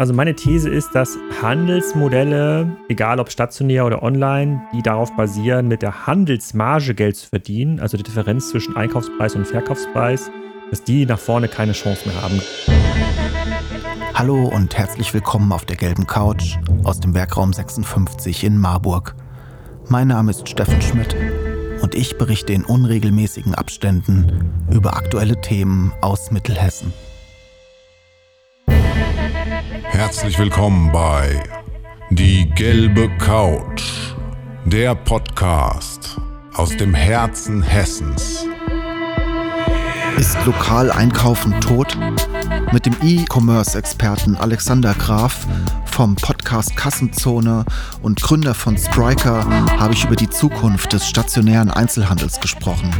Also meine These ist, dass Handelsmodelle, egal ob stationär oder online, die darauf basieren, mit der Handelsmarge Geld zu verdienen, also die Differenz zwischen Einkaufspreis und Verkaufspreis, dass die nach vorne keine Chance mehr haben. Hallo und herzlich willkommen auf der gelben Couch aus dem Werkraum 56 in Marburg. Mein Name ist Steffen Schmidt und ich berichte in unregelmäßigen Abständen über aktuelle Themen aus Mittelhessen. Herzlich willkommen bei Die gelbe Couch, der Podcast aus dem Herzen Hessens. Ist lokal einkaufen tot? Mit dem E-Commerce-Experten Alexander Graf vom Podcast Kassenzone und Gründer von Spriker habe ich über die Zukunft des stationären Einzelhandels gesprochen.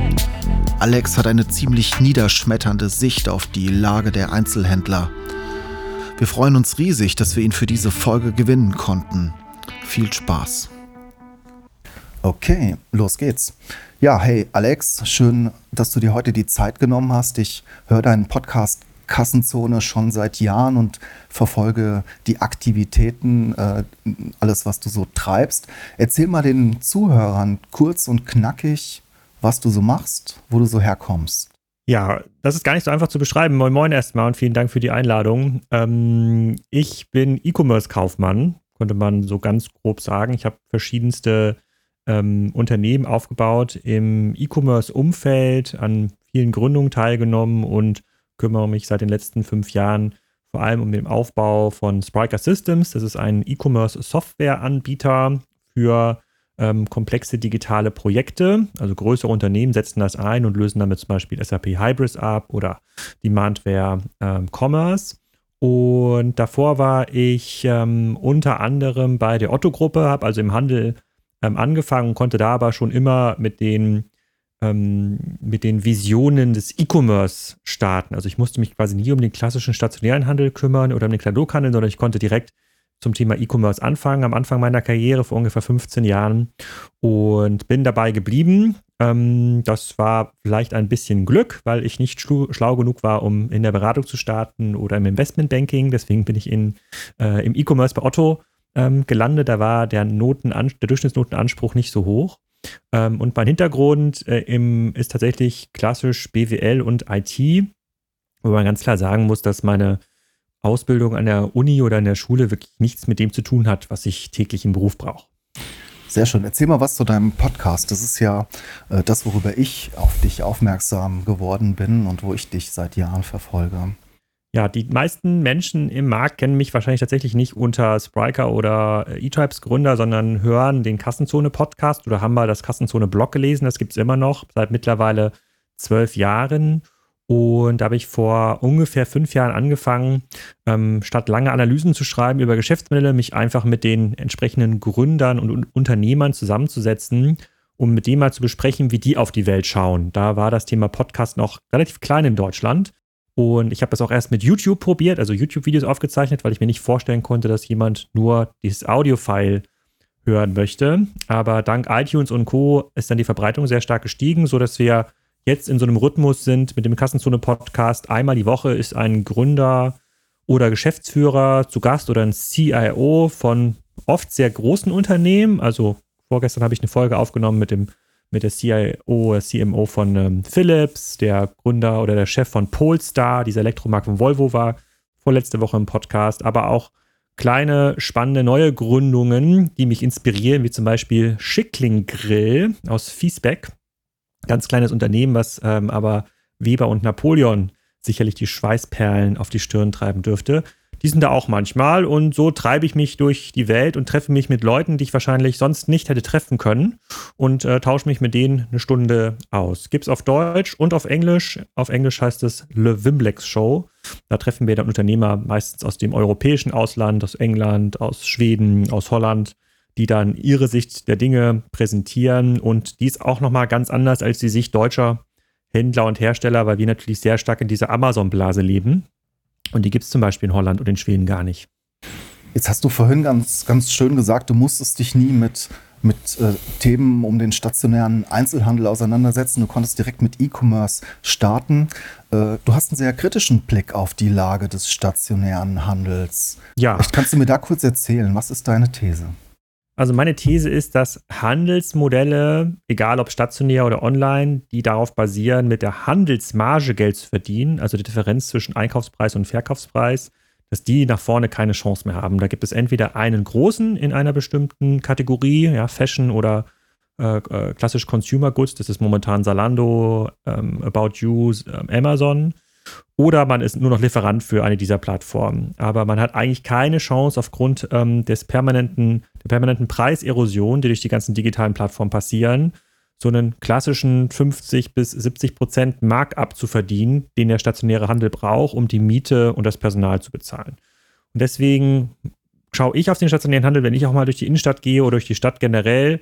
Alex hat eine ziemlich niederschmetternde Sicht auf die Lage der Einzelhändler. Wir freuen uns riesig, dass wir ihn für diese Folge gewinnen konnten. Viel Spaß. Okay, los geht's. Ja, hey Alex, schön, dass du dir heute die Zeit genommen hast. Ich höre deinen Podcast Kassenzone schon seit Jahren und verfolge die Aktivitäten, äh, alles, was du so treibst. Erzähl mal den Zuhörern kurz und knackig, was du so machst, wo du so herkommst. Ja, das ist gar nicht so einfach zu beschreiben. Moin Moin erstmal und vielen Dank für die Einladung. Ähm, ich bin E-Commerce-Kaufmann, könnte man so ganz grob sagen. Ich habe verschiedenste ähm, Unternehmen aufgebaut im E-Commerce-Umfeld, an vielen Gründungen teilgenommen und kümmere mich seit den letzten fünf Jahren vor allem um den Aufbau von Spriker Systems. Das ist ein E-Commerce-Software-Anbieter für ähm, komplexe digitale Projekte. Also größere Unternehmen setzen das ein und lösen damit zum Beispiel SAP Hybris ab oder Demandware ähm, Commerce. Und davor war ich ähm, unter anderem bei der Otto-Gruppe, habe also im Handel ähm, angefangen, konnte da aber schon immer mit den, ähm, mit den Visionen des E-Commerce starten. Also ich musste mich quasi nie um den klassischen stationären Handel kümmern oder um den Kataloghandel, sondern ich konnte direkt zum Thema E-Commerce anfangen, am Anfang meiner Karriere vor ungefähr 15 Jahren und bin dabei geblieben. Ähm, das war vielleicht ein bisschen Glück, weil ich nicht schlau genug war, um in der Beratung zu starten oder im Investmentbanking. Deswegen bin ich in, äh, im E-Commerce bei Otto ähm, gelandet. Da war der, der Durchschnittsnotenanspruch nicht so hoch. Ähm, und mein Hintergrund äh, im, ist tatsächlich klassisch BWL und IT, wo man ganz klar sagen muss, dass meine Ausbildung an der Uni oder in der Schule wirklich nichts mit dem zu tun hat, was ich täglich im Beruf brauche. Sehr schön. Erzähl mal was zu deinem Podcast. Das ist ja äh, das, worüber ich auf dich aufmerksam geworden bin und wo ich dich seit Jahren verfolge. Ja, die meisten Menschen im Markt kennen mich wahrscheinlich tatsächlich nicht unter Spriker oder äh, E-Tribes Gründer, sondern hören den Kassenzone Podcast oder haben mal das Kassenzone Blog gelesen. Das gibt es immer noch seit mittlerweile zwölf Jahren. Und da habe ich vor ungefähr fünf Jahren angefangen, ähm, statt lange Analysen zu schreiben über Geschäftsmodelle, mich einfach mit den entsprechenden Gründern und Unternehmern zusammenzusetzen, um mit denen mal zu besprechen, wie die auf die Welt schauen. Da war das Thema Podcast noch relativ klein in Deutschland. Und ich habe das auch erst mit YouTube probiert, also YouTube-Videos aufgezeichnet, weil ich mir nicht vorstellen konnte, dass jemand nur dieses Audio-File hören möchte. Aber dank iTunes und Co. ist dann die Verbreitung sehr stark gestiegen, sodass wir jetzt in so einem Rhythmus sind mit dem Kassenzone-Podcast. Einmal die Woche ist ein Gründer oder Geschäftsführer zu Gast oder ein CIO von oft sehr großen Unternehmen. Also vorgestern habe ich eine Folge aufgenommen mit dem mit der CIO, CMO von ähm, Philips, der Gründer oder der Chef von Polestar, dieser Elektromarkt von Volvo war vorletzte Woche im Podcast, aber auch kleine, spannende neue Gründungen, die mich inspirieren, wie zum Beispiel Schickling Grill aus Fiesbeck ganz kleines Unternehmen, was ähm, aber Weber und Napoleon sicherlich die Schweißperlen auf die Stirn treiben dürfte. Die sind da auch manchmal und so treibe ich mich durch die Welt und treffe mich mit Leuten, die ich wahrscheinlich sonst nicht hätte treffen können und äh, tausche mich mit denen eine Stunde aus. Gibt es auf Deutsch und auf Englisch. Auf Englisch heißt es Le Wimblex Show. Da treffen wir dann Unternehmer meistens aus dem europäischen Ausland, aus England, aus Schweden, aus Holland die dann ihre Sicht der Dinge präsentieren. Und die ist auch nochmal ganz anders als die Sicht deutscher Händler und Hersteller, weil wir natürlich sehr stark in dieser Amazon-Blase leben. Und die gibt es zum Beispiel in Holland und in Schweden gar nicht. Jetzt hast du vorhin ganz, ganz schön gesagt, du musstest dich nie mit mit äh, Themen um den stationären Einzelhandel auseinandersetzen. Du konntest direkt mit E-Commerce starten. Äh, du hast einen sehr kritischen Blick auf die Lage des stationären Handels. Ja. Vielleicht kannst du mir da kurz erzählen, was ist deine These? Also meine These ist, dass Handelsmodelle, egal ob stationär oder online, die darauf basieren, mit der Handelsmarge Geld zu verdienen, also die Differenz zwischen Einkaufspreis und Verkaufspreis, dass die nach vorne keine Chance mehr haben. Da gibt es entweder einen großen in einer bestimmten Kategorie, ja, Fashion oder äh, äh klassisch Consumer Goods, das ist momentan Zalando, ähm, About You, äh, Amazon oder man ist nur noch Lieferant für eine dieser Plattformen. Aber man hat eigentlich keine Chance aufgrund ähm, des permanenten, der permanenten Preiserosion, die durch die ganzen digitalen Plattformen passieren, so einen klassischen 50 bis 70 Prozent Markup zu verdienen, den der stationäre Handel braucht, um die Miete und das Personal zu bezahlen. Und deswegen schaue ich auf den stationären Handel, wenn ich auch mal durch die Innenstadt gehe oder durch die Stadt generell,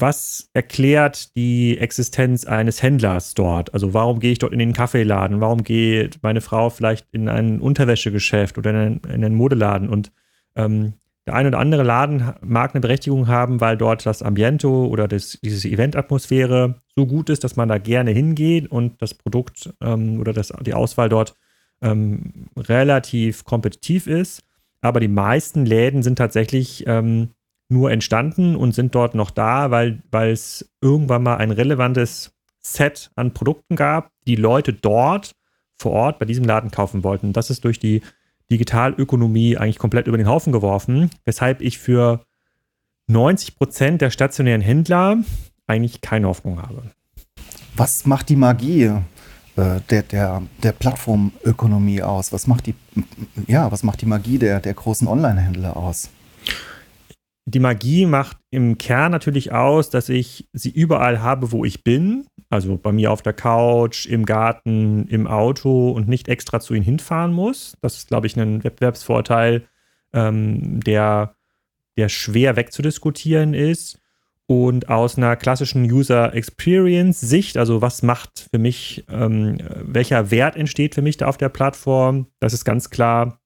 was erklärt die Existenz eines Händlers dort? Also warum gehe ich dort in den Kaffeeladen? Warum geht meine Frau vielleicht in ein Unterwäschegeschäft oder in einen, in einen Modeladen? Und ähm, der eine oder andere Laden mag eine Berechtigung haben, weil dort das Ambiento oder das, diese Eventatmosphäre so gut ist, dass man da gerne hingeht und das Produkt ähm, oder das, die Auswahl dort ähm, relativ kompetitiv ist. Aber die meisten Läden sind tatsächlich ähm, nur entstanden und sind dort noch da, weil, es irgendwann mal ein relevantes Set an Produkten gab, die Leute dort vor Ort bei diesem Laden kaufen wollten. Das ist durch die Digitalökonomie eigentlich komplett über den Haufen geworfen, weshalb ich für 90 Prozent der stationären Händler eigentlich keine Hoffnung habe. Was macht die Magie äh, der, der, der Plattformökonomie aus? Was macht die, ja, was macht die Magie der, der großen Online-Händler aus? Die Magie macht im Kern natürlich aus, dass ich sie überall habe, wo ich bin. Also bei mir auf der Couch, im Garten, im Auto und nicht extra zu ihnen hinfahren muss. Das ist, glaube ich, ein Wettbewerbsvorteil, ähm, der, der schwer wegzudiskutieren ist. Und aus einer klassischen User Experience Sicht, also was macht für mich, ähm, welcher Wert entsteht für mich da auf der Plattform, das ist ganz klar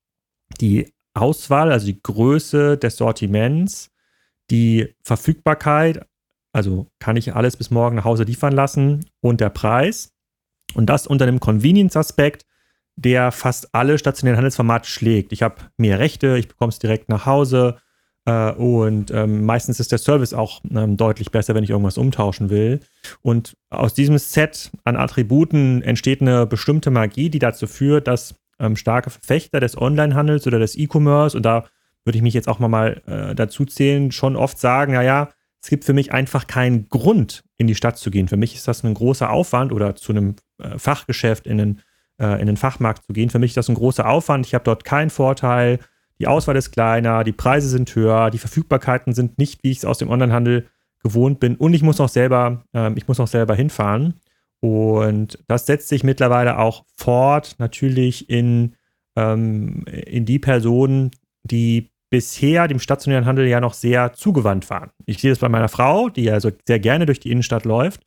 die Auswahl, also die Größe des Sortiments, die Verfügbarkeit, also kann ich alles bis morgen nach Hause liefern lassen und der Preis. Und das unter einem Convenience-Aspekt, der fast alle stationären Handelsformate schlägt. Ich habe mehr Rechte, ich bekomme es direkt nach Hause äh, und ähm, meistens ist der Service auch ähm, deutlich besser, wenn ich irgendwas umtauschen will. Und aus diesem Set an Attributen entsteht eine bestimmte Magie, die dazu führt, dass ähm, starke Verfechter des Onlinehandels oder des E-Commerce, und da würde ich mich jetzt auch mal äh, dazu zählen, schon oft sagen, naja, es gibt für mich einfach keinen Grund, in die Stadt zu gehen. Für mich ist das ein großer Aufwand oder zu einem äh, Fachgeschäft in den, äh, in den Fachmarkt zu gehen. Für mich ist das ein großer Aufwand. Ich habe dort keinen Vorteil. Die Auswahl ist kleiner, die Preise sind höher, die Verfügbarkeiten sind nicht, wie ich es aus dem Onlinehandel gewohnt bin. Und ich muss noch selber, ähm, ich muss noch selber hinfahren. Und das setzt sich mittlerweile auch fort, natürlich in, ähm, in die Personen, die bisher dem stationären Handel ja noch sehr zugewandt waren. Ich sehe das bei meiner Frau, die ja so sehr gerne durch die Innenstadt läuft,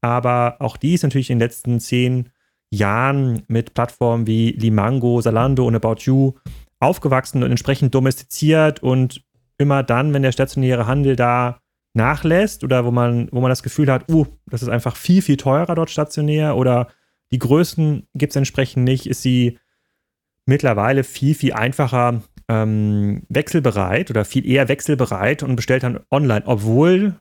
aber auch die ist natürlich in den letzten zehn Jahren mit Plattformen wie Limango, Salando und About You aufgewachsen und entsprechend domestiziert und immer dann, wenn der stationäre Handel da nachlässt oder wo man, wo man das Gefühl hat, uh, das ist einfach viel, viel teurer dort stationär oder die Größen gibt es entsprechend nicht, ist sie mittlerweile viel, viel einfacher ähm, wechselbereit oder viel eher wechselbereit und bestellt dann online, obwohl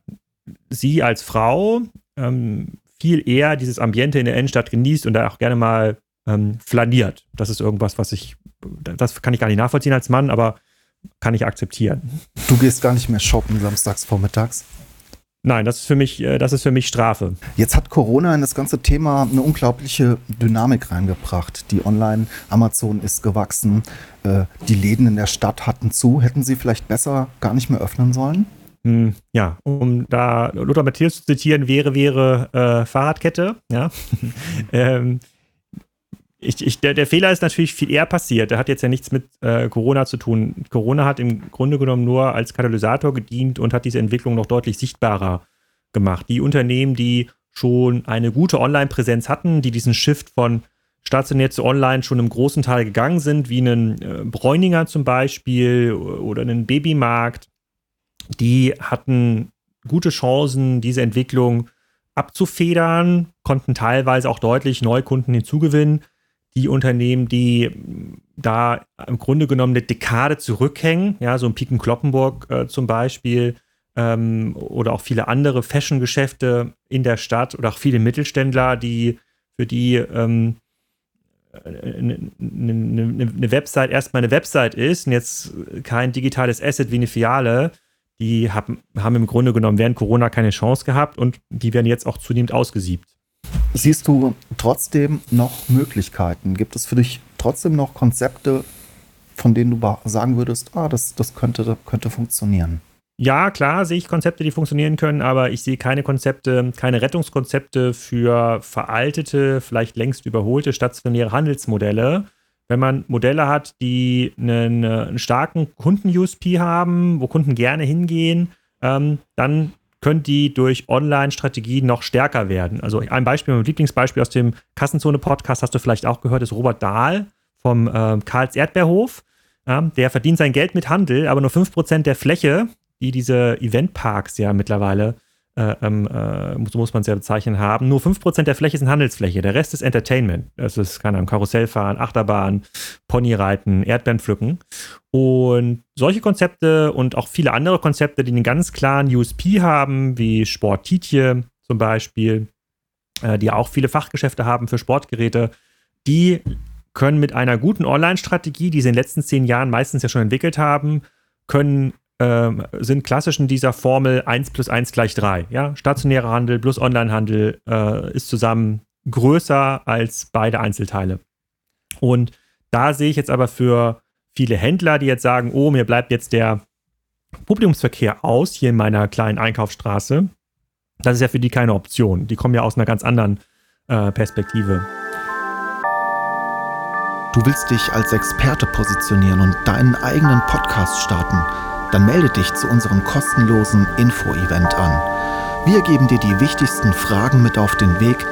sie als Frau ähm, viel eher dieses Ambiente in der Innenstadt genießt und da auch gerne mal ähm, flaniert. Das ist irgendwas, was ich, das kann ich gar nicht nachvollziehen als Mann, aber kann ich akzeptieren. Du gehst gar nicht mehr shoppen samstags vormittags? Nein, das ist für mich, äh, das ist für mich Strafe. Jetzt hat Corona in das ganze Thema eine unglaubliche Dynamik reingebracht. Die Online-Amazon ist gewachsen, äh, die Läden in der Stadt hatten zu. Hätten sie vielleicht besser gar nicht mehr öffnen sollen? Hm, ja, um da Lothar Matthäus zu zitieren, wäre, wäre äh, Fahrradkette, ja. ähm, ich, ich, der, der, Fehler ist natürlich viel eher passiert. Der hat jetzt ja nichts mit äh, Corona zu tun. Corona hat im Grunde genommen nur als Katalysator gedient und hat diese Entwicklung noch deutlich sichtbarer gemacht. Die Unternehmen, die schon eine gute Online-Präsenz hatten, die diesen Shift von stationär zu online schon im großen Teil gegangen sind, wie einen äh, Bräuninger zum Beispiel oder einen Babymarkt, die hatten gute Chancen, diese Entwicklung abzufedern, konnten teilweise auch deutlich Neukunden hinzugewinnen. Die Unternehmen, die da im Grunde genommen eine Dekade zurückhängen, ja, so ein Piken Kloppenburg äh, zum Beispiel, ähm, oder auch viele andere Fashion-Geschäfte in der Stadt oder auch viele Mittelständler, die für die ähm, eine, eine, eine Website erstmal eine Website ist und jetzt kein digitales Asset wie eine Filiale, die haben, haben im Grunde genommen während Corona keine Chance gehabt und die werden jetzt auch zunehmend ausgesiebt. Siehst du trotzdem noch Möglichkeiten? Gibt es für dich trotzdem noch Konzepte, von denen du sagen würdest, ah, das, das könnte, könnte funktionieren? Ja, klar sehe ich Konzepte, die funktionieren können, aber ich sehe keine Konzepte, keine Rettungskonzepte für veraltete, vielleicht längst überholte stationäre Handelsmodelle. Wenn man Modelle hat, die einen, einen starken Kunden-USP haben, wo Kunden gerne hingehen, ähm, dann können die durch Online-Strategien noch stärker werden. Also ein Beispiel, mein Lieblingsbeispiel aus dem Kassenzone-Podcast hast du vielleicht auch gehört, ist Robert Dahl vom äh, Karls Erdbeerhof. Ja, der verdient sein Geld mit Handel, aber nur 5% der Fläche die diese Eventparks ja mittlerweile, äh, ähm, äh, so muss man es ja bezeichnen, haben. Nur 5% der Fläche sind Handelsfläche, der Rest ist Entertainment. Das ist, keine Ahnung, Karussellfahren, Achterbahn, Ponyreiten, Erdbeeren pflücken. Und solche Konzepte und auch viele andere Konzepte, die einen ganz klaren USP haben, wie Sport Tietje zum Beispiel, äh, die auch viele Fachgeschäfte haben für Sportgeräte, die können mit einer guten Online-Strategie, die sie in den letzten zehn Jahren meistens ja schon entwickelt haben, können ähm, sind klassisch in dieser Formel 1 plus 1 gleich 3. Ja? Stationärer Handel plus Onlinehandel äh, ist zusammen größer als beide Einzelteile. Und da sehe ich jetzt aber für viele Händler, die jetzt sagen, oh, mir bleibt jetzt der Publikumsverkehr aus hier in meiner kleinen Einkaufsstraße, das ist ja für die keine Option. Die kommen ja aus einer ganz anderen äh, Perspektive. Du willst dich als Experte positionieren und deinen eigenen Podcast starten dann melde dich zu unserem kostenlosen Info-Event an. Wir geben dir die wichtigsten Fragen mit auf den Weg,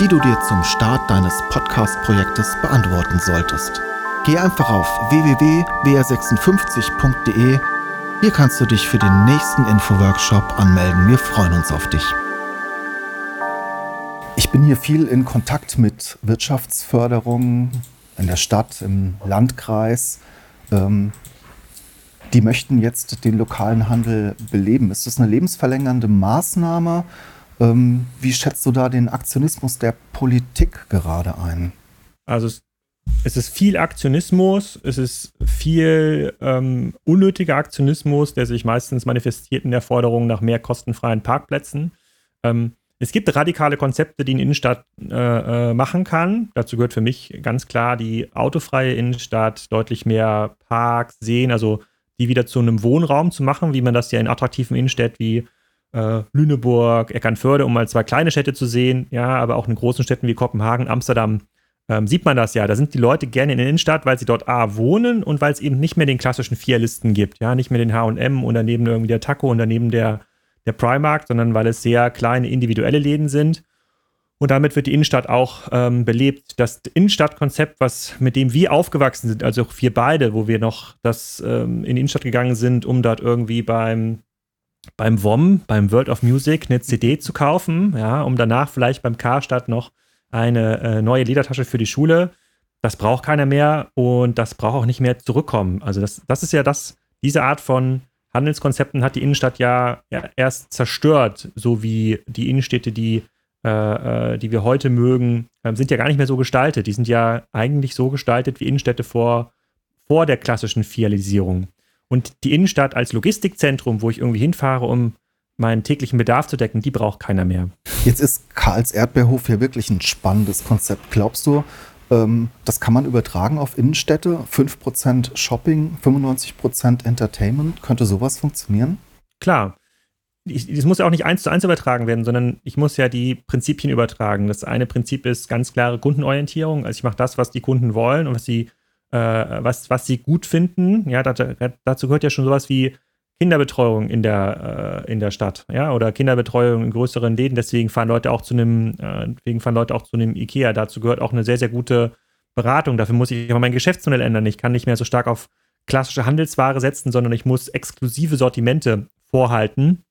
die du dir zum Start deines Podcast-Projektes beantworten solltest. Geh einfach auf www.wr56.de. Hier kannst du dich für den nächsten Info-Workshop anmelden. Wir freuen uns auf dich. Ich bin hier viel in Kontakt mit Wirtschaftsförderung in der Stadt, im Landkreis. Ähm, die möchten jetzt den lokalen Handel beleben. Ist das eine lebensverlängernde Maßnahme? Ähm, wie schätzt du da den Aktionismus der Politik gerade ein? Also es, es ist viel Aktionismus, es ist viel ähm, unnötiger Aktionismus, der sich meistens manifestiert in der Forderung nach mehr kostenfreien Parkplätzen. Ähm, es gibt radikale Konzepte, die eine Innenstadt äh, äh, machen kann. Dazu gehört für mich ganz klar die autofreie Innenstadt, deutlich mehr Parks, Seen, also die wieder zu einem Wohnraum zu machen, wie man das ja in attraktiven Innenstädten wie äh, Lüneburg, Eckernförde, um mal zwei kleine Städte zu sehen, ja, aber auch in großen Städten wie Kopenhagen, Amsterdam, ähm, sieht man das ja. Da sind die Leute gerne in der Innenstadt, weil sie dort A wohnen und weil es eben nicht mehr den klassischen Vierlisten gibt, ja, nicht mehr den HM und daneben irgendwie der Taco und daneben der, der Primark, sondern weil es sehr kleine individuelle Läden sind. Und damit wird die Innenstadt auch ähm, belebt. Das Innenstadtkonzept, was mit dem wir aufgewachsen sind, also wir beide, wo wir noch das ähm, in die Innenstadt gegangen sind, um dort irgendwie beim beim WOM, beim World of Music, eine CD zu kaufen, ja, um danach vielleicht beim Karstadt noch eine äh, neue Ledertasche für die Schule. Das braucht keiner mehr und das braucht auch nicht mehr zurückkommen. Also das, das ist ja das, diese Art von Handelskonzepten hat die Innenstadt ja, ja erst zerstört, so wie die Innenstädte, die äh, äh, die wir heute mögen, äh, sind ja gar nicht mehr so gestaltet. Die sind ja eigentlich so gestaltet wie Innenstädte vor, vor der klassischen Fialisierung. Und die Innenstadt als Logistikzentrum, wo ich irgendwie hinfahre, um meinen täglichen Bedarf zu decken, die braucht keiner mehr. Jetzt ist Karls Erdbeerhof hier wirklich ein spannendes Konzept. Glaubst du, ähm, das kann man übertragen auf Innenstädte? 5% Shopping, 95% Entertainment? Könnte sowas funktionieren? Klar es muss ja auch nicht eins zu eins übertragen werden, sondern ich muss ja die Prinzipien übertragen. Das eine Prinzip ist ganz klare Kundenorientierung. Also ich mache das, was die Kunden wollen und was sie, äh, was, was sie gut finden. Ja, dazu gehört ja schon sowas wie Kinderbetreuung in der, äh, in der Stadt, ja, oder Kinderbetreuung in größeren Läden. Deswegen fahren Leute auch zu einem, äh, deswegen fahren Leute auch zu einem IKEA. Dazu gehört auch eine sehr, sehr gute Beratung. Dafür muss ich aber mein Geschäftsmodell ändern. Ich kann nicht mehr so stark auf klassische Handelsware setzen, sondern ich muss exklusive Sortimente vorhalten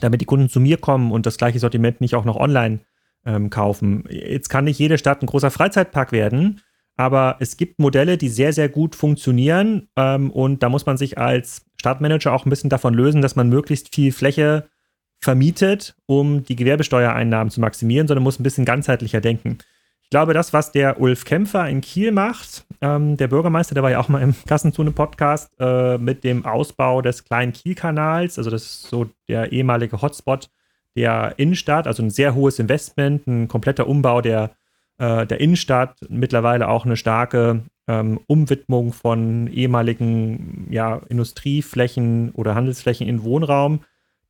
damit die Kunden zu mir kommen und das gleiche Sortiment nicht auch noch online ähm, kaufen. Jetzt kann nicht jede Stadt ein großer Freizeitpark werden, aber es gibt Modelle, die sehr, sehr gut funktionieren ähm, und da muss man sich als Stadtmanager auch ein bisschen davon lösen, dass man möglichst viel Fläche vermietet, um die Gewerbesteuereinnahmen zu maximieren, sondern muss ein bisschen ganzheitlicher denken. Ich glaube, das, was der Ulf Kämpfer in Kiel macht, ähm, der Bürgermeister, der war ja auch mal im Kassenzone-Podcast, äh, mit dem Ausbau des kleinen Kiel-Kanals, also das ist so der ehemalige Hotspot der Innenstadt, also ein sehr hohes Investment, ein kompletter Umbau der, äh, der Innenstadt, mittlerweile auch eine starke ähm, Umwidmung von ehemaligen ja, Industrieflächen oder Handelsflächen in Wohnraum.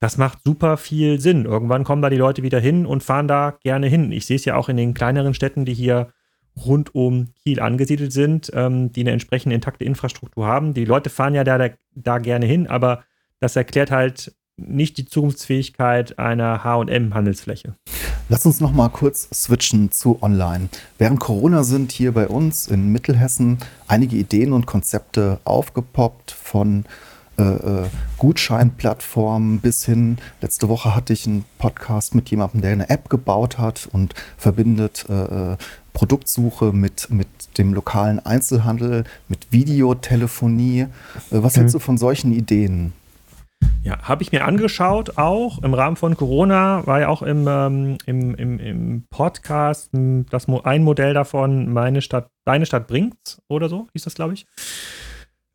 Das macht super viel Sinn. Irgendwann kommen da die Leute wieder hin und fahren da gerne hin. Ich sehe es ja auch in den kleineren Städten, die hier rund um Kiel angesiedelt sind, ähm, die eine entsprechende intakte Infrastruktur haben. Die Leute fahren ja da, da, da gerne hin, aber das erklärt halt nicht die Zukunftsfähigkeit einer HM-Handelsfläche. Lass uns noch mal kurz switchen zu Online. Während Corona sind hier bei uns in Mittelhessen einige Ideen und Konzepte aufgepoppt von äh, äh, Gutscheinplattformen bis hin, letzte Woche hatte ich einen Podcast mit jemandem, der eine App gebaut hat und verbindet äh, äh Produktsuche mit, mit dem lokalen Einzelhandel, mit Videotelefonie. Äh, was mhm. hältst du von solchen Ideen? Ja, habe ich mir angeschaut, auch im Rahmen von Corona, war ja auch im, ähm, im, im, im Podcast das, ein Modell davon, meine Stadt, deine Stadt bringt's oder so, hieß das, glaube ich.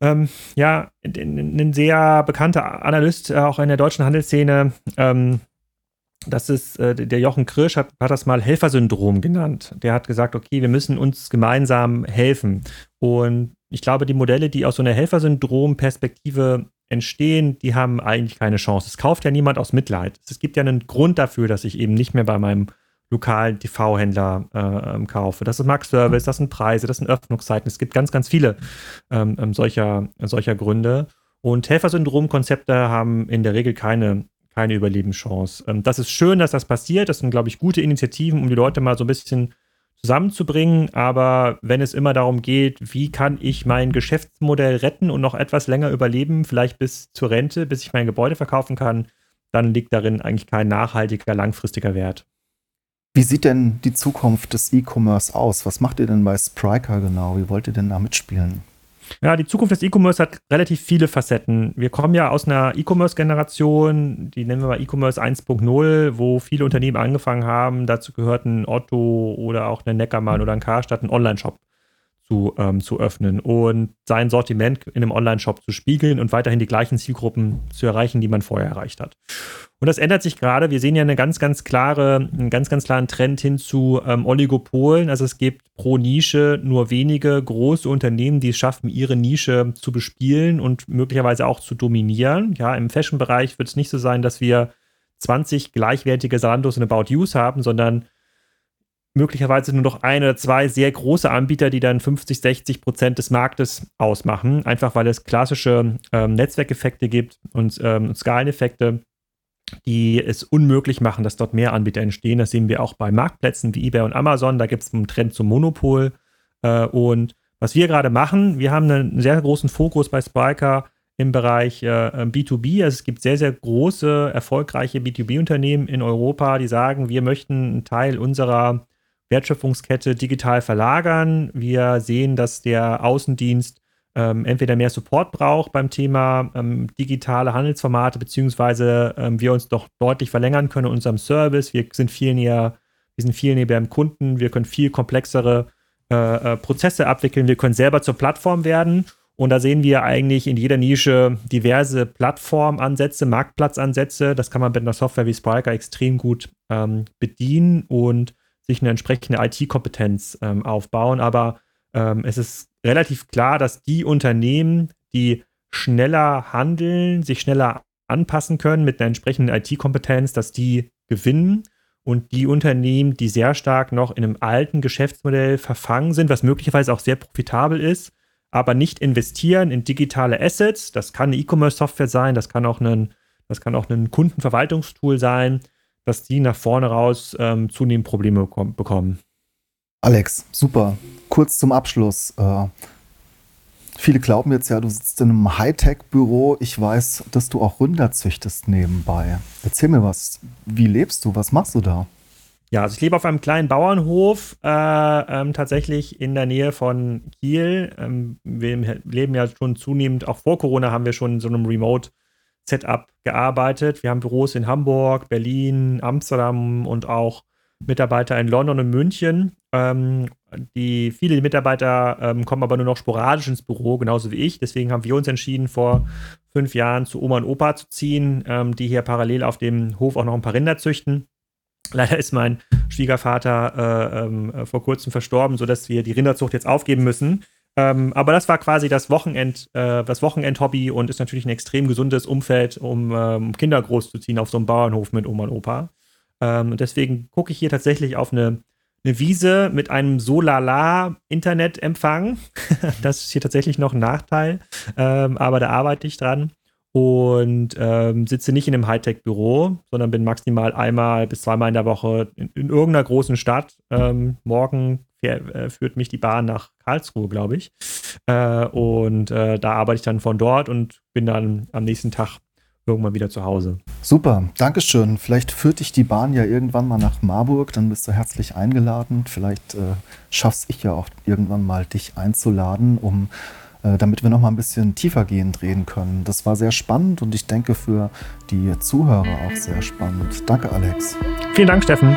Ähm, ja, ein sehr bekannter Analyst, äh, auch in der deutschen Handelsszene, ähm, das ist, äh, der Jochen Kirsch hat, hat das mal Helfersyndrom genannt. Der hat gesagt, okay, wir müssen uns gemeinsam helfen. Und ich glaube, die Modelle, die aus so einer Helfersyndrom-Perspektive entstehen, die haben eigentlich keine Chance. Es kauft ja niemand aus Mitleid. Es gibt ja einen Grund dafür, dass ich eben nicht mehr bei meinem lokalen TV-Händler äh, kaufe. Das ist Max Service, das sind Preise, das sind Öffnungszeiten. Es gibt ganz, ganz viele ähm, ähm solcher, solcher Gründe. Und Helfersyndrom-Konzepte haben in der Regel keine, keine Überlebenschance. Ähm, das ist schön, dass das passiert. Das sind, glaube ich, gute Initiativen, um die Leute mal so ein bisschen zusammenzubringen. Aber wenn es immer darum geht, wie kann ich mein Geschäftsmodell retten und noch etwas länger überleben, vielleicht bis zur Rente, bis ich mein Gebäude verkaufen kann, dann liegt darin eigentlich kein nachhaltiger, langfristiger Wert. Wie sieht denn die Zukunft des E-Commerce aus? Was macht ihr denn bei Spryker genau? Wie wollt ihr denn da mitspielen? Ja, die Zukunft des E-Commerce hat relativ viele Facetten. Wir kommen ja aus einer E-Commerce-Generation, die nennen wir mal E-Commerce 1.0, wo viele Unternehmen angefangen haben. Dazu gehörten Otto oder auch eine Neckermann oder ein Karstadt, einen Online-Shop zu, ähm, zu öffnen und sein Sortiment in einem Online-Shop zu spiegeln und weiterhin die gleichen Zielgruppen zu erreichen, die man vorher erreicht hat. Und das ändert sich gerade. Wir sehen ja eine ganz, ganz klare, einen ganz, ganz klaren Trend hin zu ähm, Oligopolen. Also es gibt pro Nische nur wenige große Unternehmen, die es schaffen, ihre Nische zu bespielen und möglicherweise auch zu dominieren. Ja, im Fashion-Bereich wird es nicht so sein, dass wir 20 gleichwertige Salandos und About Use haben, sondern möglicherweise nur noch ein oder zwei sehr große Anbieter, die dann 50, 60 Prozent des Marktes ausmachen, einfach weil es klassische ähm, Netzwerkeffekte gibt und ähm, Skaleneffekte, die es unmöglich machen, dass dort mehr Anbieter entstehen. Das sehen wir auch bei Marktplätzen wie eBay und Amazon. Da gibt es einen Trend zum Monopol. Äh, und was wir gerade machen, wir haben einen sehr großen Fokus bei Spiker im Bereich äh, B2B. Also es gibt sehr, sehr große, erfolgreiche B2B-Unternehmen in Europa, die sagen, wir möchten einen Teil unserer Wertschöpfungskette digital verlagern. Wir sehen, dass der Außendienst ähm, entweder mehr Support braucht beim Thema ähm, digitale Handelsformate, beziehungsweise ähm, wir uns doch deutlich verlängern können in unserem Service. Wir sind viel näher, wir sind viel näher beim Kunden, wir können viel komplexere äh, äh, Prozesse abwickeln, wir können selber zur Plattform werden. Und da sehen wir eigentlich in jeder Nische diverse Plattformansätze, Marktplatzansätze. Das kann man mit einer Software wie Spriker extrem gut ähm, bedienen und sich eine entsprechende IT-Kompetenz ähm, aufbauen. Aber ähm, es ist relativ klar, dass die Unternehmen, die schneller handeln, sich schneller anpassen können mit einer entsprechenden IT-Kompetenz, dass die gewinnen und die Unternehmen, die sehr stark noch in einem alten Geschäftsmodell verfangen sind, was möglicherweise auch sehr profitabel ist, aber nicht investieren in digitale Assets, das kann eine E-Commerce-Software sein, das kann auch ein, das kann auch ein Kundenverwaltungstool sein, dass die nach vorne raus ähm, zunehmend Probleme bekommen. Alex, super. Kurz zum Abschluss. Äh, Viele glauben jetzt ja, du sitzt in einem Hightech-Büro. Ich weiß, dass du auch Rinder züchtest nebenbei. Erzähl mir was. Wie lebst du? Was machst du da? Ja, also ich lebe auf einem kleinen Bauernhof, äh, ähm, tatsächlich in der Nähe von Kiel. Ähm, wir leben ja schon zunehmend, auch vor Corona haben wir schon in so einem Remote-Setup gearbeitet. Wir haben Büros in Hamburg, Berlin, Amsterdam und auch Mitarbeiter in London und München. Ähm, die, viele Mitarbeiter ähm, kommen aber nur noch sporadisch ins Büro, genauso wie ich. Deswegen haben wir uns entschieden, vor fünf Jahren zu Oma und Opa zu ziehen, ähm, die hier parallel auf dem Hof auch noch ein paar Rinder züchten. Leider ist mein Schwiegervater äh, ähm, äh, vor kurzem verstorben, sodass wir die Rinderzucht jetzt aufgeben müssen. Ähm, aber das war quasi das Wochenend, äh, das Wochenend-Hobby und ist natürlich ein extrem gesundes Umfeld, um ähm, Kinder großzuziehen auf so einem Bauernhof mit Oma und Opa. Ähm, und deswegen gucke ich hier tatsächlich auf eine, eine Wiese mit einem Solala-Internetempfang. das ist hier tatsächlich noch ein Nachteil, ähm, aber da arbeite ich dran. Und ähm, sitze nicht in einem Hightech-Büro, sondern bin maximal einmal bis zweimal in der Woche in, in irgendeiner großen Stadt. Ähm, morgen äh, führt mich die Bahn nach Karlsruhe, glaube ich. Äh, und äh, da arbeite ich dann von dort und bin dann am nächsten Tag irgendwann wieder zu Hause. Super, Dankeschön. Vielleicht führt dich die Bahn ja irgendwann mal nach Marburg, dann bist du herzlich eingeladen. Vielleicht äh, schaff's ich ja auch irgendwann mal, dich einzuladen, um äh, damit wir noch mal ein bisschen tiefergehend reden können. Das war sehr spannend und ich denke für die Zuhörer auch sehr spannend. Danke, Alex. Vielen Dank, Steffen.